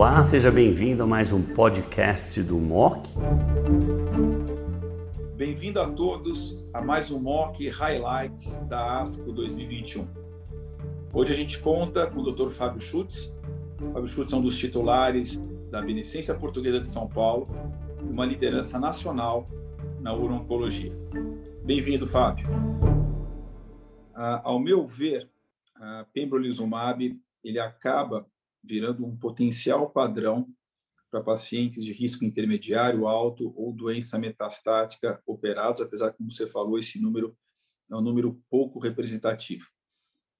Olá, seja bem-vindo a mais um podcast do MOC. Bem-vindo a todos a mais um MOC Highlights da ASCO 2021. Hoje a gente conta com o Dr. Fábio Schutz. Fábio Schutz é um dos titulares da Beneficência Portuguesa de São Paulo, uma liderança nacional na urologia. Bem-vindo, Fábio. Ah, ao meu ver, a pembrolizumab ele acaba virando um potencial padrão para pacientes de risco intermediário, alto ou doença metastática operados, apesar como você falou, esse número é um número pouco representativo.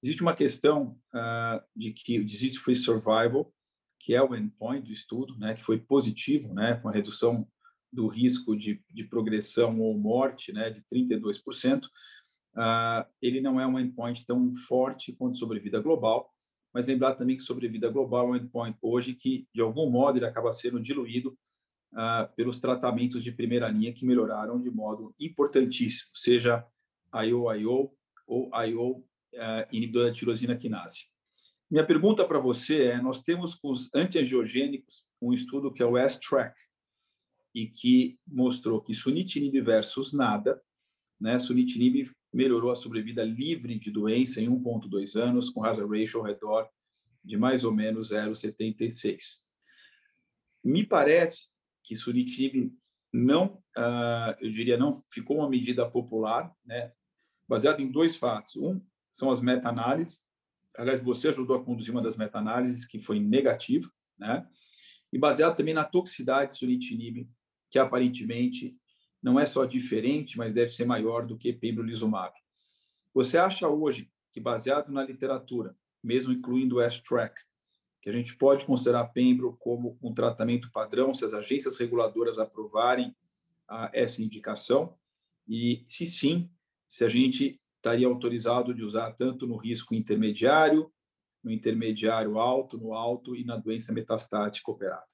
Existe uma questão uh, de que o disease-free survival, que é o endpoint do estudo, né, que foi positivo, né, com a redução do risco de, de progressão ou morte né, de 32%, uh, ele não é um endpoint tão forte quanto sobrevida global, mas lembrar também que sobrevida global é um endpoint hoje que, de algum modo, ele acaba sendo diluído uh, pelos tratamentos de primeira linha que melhoraram de modo importantíssimo, seja IO-IO ou IO uh, inibidora de tirosina quinase. Minha pergunta para você é, nós temos com os antiangiogênicos um estudo que é o S-TRACK, e que mostrou que sunitinib versus nada, né, sunitinib melhorou a sobrevida livre de doença em 1,2 anos, com hazard ratio ao redor de mais ou menos 0,76. Me parece que sunitinib não, uh, eu diria, não ficou uma medida popular, né, baseado em dois fatos. Um são as meta-análises. Aliás, você ajudou a conduzir uma das meta-análises que foi negativa, né? E baseado também na toxicidade de sunitinib, que aparentemente não é só diferente, mas deve ser maior do que pembrolizumab. Você acha hoje que, baseado na literatura, mesmo incluindo o S-TRACK, que a gente pode considerar pembro como um tratamento padrão se as agências reguladoras aprovarem essa indicação? E, se sim, se a gente estaria autorizado de usar tanto no risco intermediário, no intermediário alto, no alto e na doença metastática operada?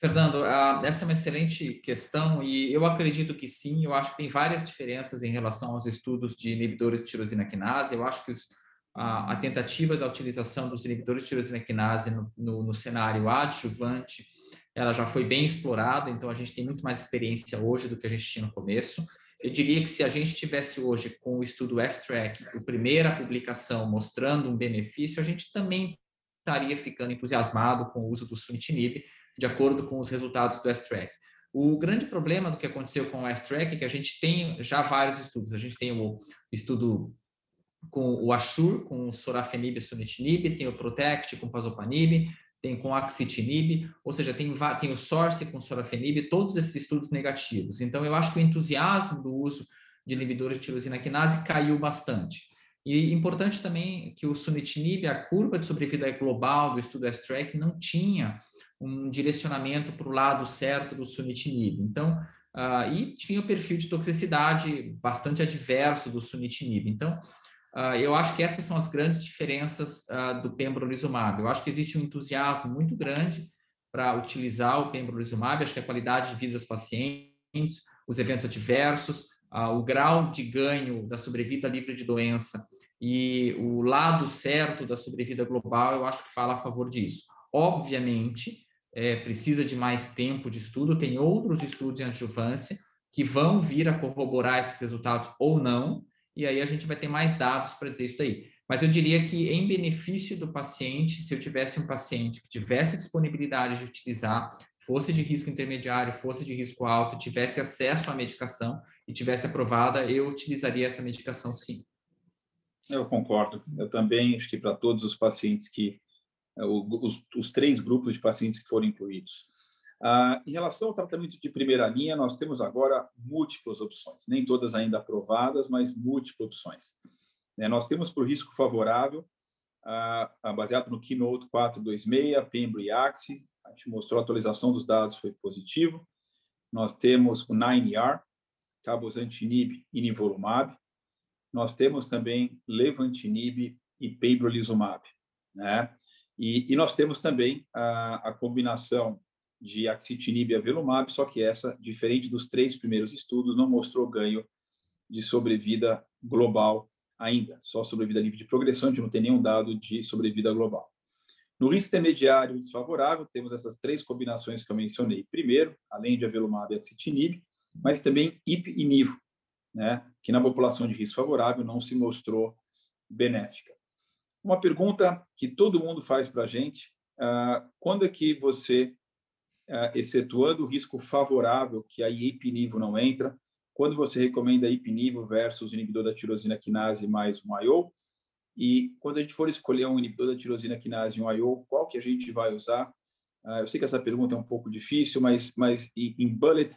Fernando, essa é uma excelente questão e eu acredito que sim. Eu acho que tem várias diferenças em relação aos estudos de inibidores de tirosina quinase. Eu acho que os, a, a, tentativa da utilização dos inibidores de tirosina quinase no, no, no, cenário adjuvante, ela já foi bem explorada, então a gente tem muito mais experiência hoje do que a gente tinha no começo. Eu diria que se a gente tivesse hoje com o estudo S-Track, a primeira publicação mostrando um benefício, a gente também estaria ficando entusiasmado com o uso do sunitinib, de acordo com os resultados do S-Track. O grande problema do que aconteceu com o S-Track é que a gente tem já vários estudos. A gente tem o estudo com o Ashur, com o sorafenib e sunitinib, tem o Protect com pazopanib, tem com axitinib, ou seja, tem, tem o Source com sorafenib, todos esses estudos negativos. Então, eu acho que o entusiasmo do uso de inibidores de tirosina quinase caiu bastante. E importante também que o sunitinib, a curva de sobrevida global do estudo S-Track não tinha um direcionamento para o lado certo do sunitinib. Então, uh, e tinha o perfil de toxicidade bastante adverso do sunitinib. Então, uh, eu acho que essas são as grandes diferenças uh, do pembrolizumab. Eu acho que existe um entusiasmo muito grande para utilizar o pembrolizumab. Acho que a qualidade de vida dos pacientes, os eventos adversos, o grau de ganho da sobrevida livre de doença e o lado certo da sobrevida global, eu acho que fala a favor disso. Obviamente, é, precisa de mais tempo de estudo, tem outros estudos em adjuvância que vão vir a corroborar esses resultados ou não, e aí a gente vai ter mais dados para dizer isso daí. Mas eu diria que, em benefício do paciente, se eu tivesse um paciente que tivesse disponibilidade de utilizar, fosse de risco intermediário, fosse de risco alto, tivesse acesso à medicação e tivesse aprovada, eu utilizaria essa medicação sim. Eu concordo. Eu também acho que para todos os pacientes que é, os, os três grupos de pacientes que foram incluídos. Ah, em relação ao tratamento de primeira linha, nós temos agora múltiplas opções, nem todas ainda aprovadas, mas múltiplas opções. É, nós temos por risco favorável, ah, baseado no Keynote 426, Pembro e Axi, a gente mostrou a atualização dos dados, foi positivo. Nós temos o 9ER, cabozantinib e nivolumab. Nós temos também levantinib e pembrolizumab, né? E, e nós temos também a, a combinação de axitinib e avelumab, só que essa, diferente dos três primeiros estudos, não mostrou ganho de sobrevida global ainda, só sobrevida livre de progressão, gente não tem nenhum dado de sobrevida global. No risco intermediário desfavorável, temos essas três combinações que eu mencionei. Primeiro, além de avelumab e axitinib, mas também IP e nivo, né, que na população de risco favorável não se mostrou benéfica. Uma pergunta que todo mundo faz para a gente, uh, quando é que você, uh, excetuando o risco favorável, que aí IP nivo não entra, quando você recomenda IP nivo versus inibidor da tirosina quinase mais um IO, e quando a gente for escolher um inibidor da tirosina quinase e um IO, qual que a gente vai usar? Uh, eu sei que essa pergunta é um pouco difícil, mas, mas em bullet,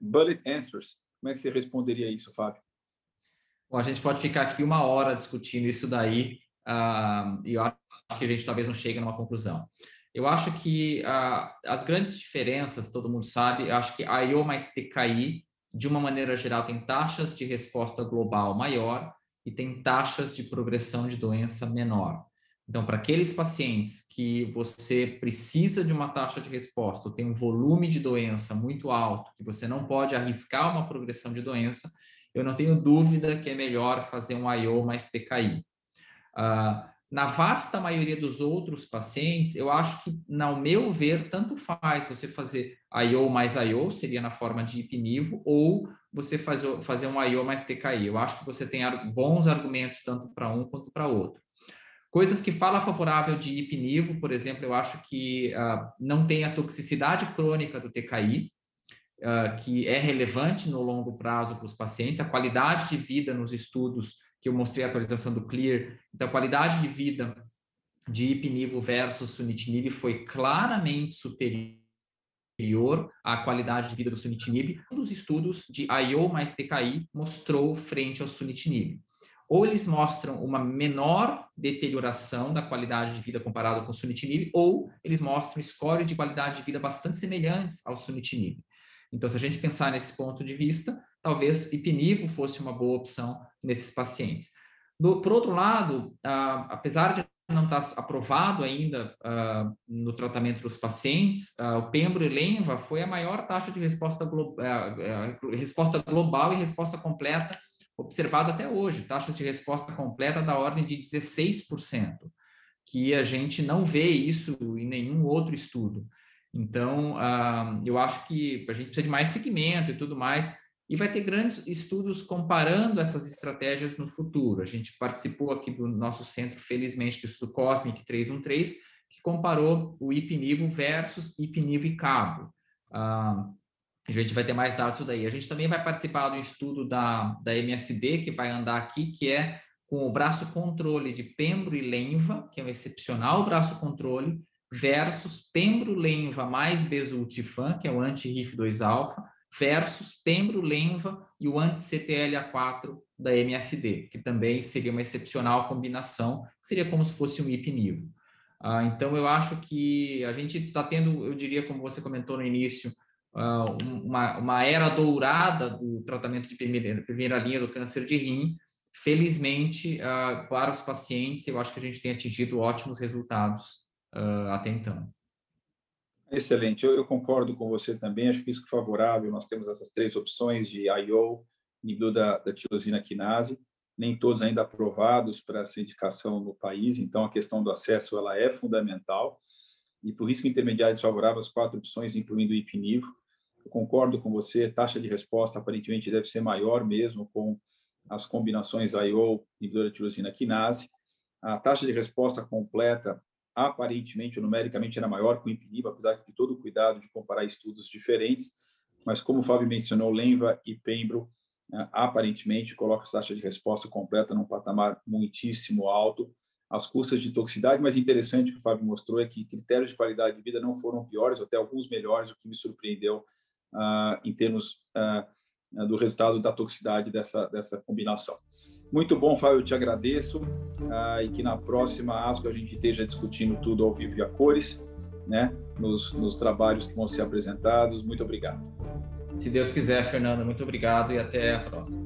bullet answers, como é que você responderia isso, Fábio? Bom, a gente pode ficar aqui uma hora discutindo isso daí, uh, e eu acho que a gente talvez não chegue numa conclusão. Eu acho que uh, as grandes diferenças, todo mundo sabe, eu acho que IO mais TKI, de uma maneira geral, tem taxas de resposta global maior, e tem taxas de progressão de doença menor. Então, para aqueles pacientes que você precisa de uma taxa de resposta, ou tem um volume de doença muito alto, que você não pode arriscar uma progressão de doença, eu não tenho dúvida que é melhor fazer um IO mais TKI. Uh, na vasta maioria dos outros pacientes, eu acho que, ao meu ver, tanto faz você fazer IO mais IO, seria na forma de ipinivo, ou você fazer, um IO mais TKI. Eu acho que você tem bons argumentos tanto para um quanto para outro. Coisas que fala favorável de ipinivo, por exemplo, eu acho que uh, não tem a toxicidade crônica do TKI, uh, ah, que é relevante no longo prazo para os pacientes, a qualidade de vida nos estudos que eu mostrei a atualização do Clear. Então, a qualidade de vida de ipinivo versus sunitinib foi claramente superior à qualidade de vida do sunitinib. Um dos estudos de IO mais TKI mostrou frente ao sunitinib. Ou eles mostram uma menor deterioração da qualidade de vida comparado com o sunitinib, ou eles mostram scores de qualidade de vida bastante semelhantes ao sunitinib. Então, se a gente pensar nesse ponto de vista, talvez ipinivo fosse uma boa opção nesses pacientes. Do, por outro lado, ah, apesar de não estar aprovado ainda ah, no tratamento dos pacientes, ah, o Pembro e Lenva foi a maior taxa de resposta, glo resposta global e resposta completa observada até hoje, taxa de resposta completa da ordem de 16%, que a gente não vê isso em nenhum outro estudo. Então, eu acho que a gente precisa de mais segmento e tudo mais, e vai ter grandes estudos comparando essas estratégias no futuro. A gente participou aqui do nosso centro, felizmente, do estudo Cosmic 313, que comparou o ipinivo versus ipinivo e cabo. Ah, a gente vai ter mais dados daí. A gente também vai participar do estudo da, da MSD, que vai andar aqui, que é com o braço controle de Pembro e Lenva, que é um excepcional braço controle, versus Pembro Lenva mais Besultifan, que é o anti-RIF2-alfa, versus Pembro Lenva e o anti-CTLA4 da MSD, que também seria uma excepcional combinação, seria como se fosse um ipinivo. Ah, então, eu acho que a gente está tendo, eu diria, como você comentou no início, ah, uma, uma, era dourada do tratamento de primeira, primeira linha do câncer de rim. Felizmente, ah, para os pacientes, eu acho que a gente tem atingido ótimos resultados ah, até então. Excelente, eu, eu, concordo com você também. Acho isso é favorável. Nós temos essas três opções de IO, inibidor da, da tirosina quinase, nem todos ainda aprovados para essa indicação no país. Então, a questão do acesso ela é fundamental. E por risco intermediário desfavorável, as quatro opções, incluindo o ipinivo. Eu concordo com você. Taxa de resposta aparentemente deve ser maior mesmo com as combinações IO, inibidor da tirosina quinase. A taxa de resposta completa aparentemente, numericamente, era maior que o Impiniba, apesar de todo o cuidado de comparar estudos diferentes, mas como o Fábio mencionou, Lenva e Pembro, né, aparentemente, coloca a taxa de resposta completa num patamar muitíssimo alto, as custas de toxicidade, mas interessante que o Fábio mostrou é que critérios de qualidade de vida não foram piores, até alguns melhores, o que me surpreendeu uh, em termos uh, do resultado da toxicidade dessa, dessa combinação. Muito bom, Fábio, eu te agradeço uh, e que na próxima ASCO a gente esteja discutindo tudo ao vivo e a cores, né, nos, nos trabalhos que vão ser apresentados. Muito obrigado. Se Deus quiser, Fernando, muito obrigado e até a próxima.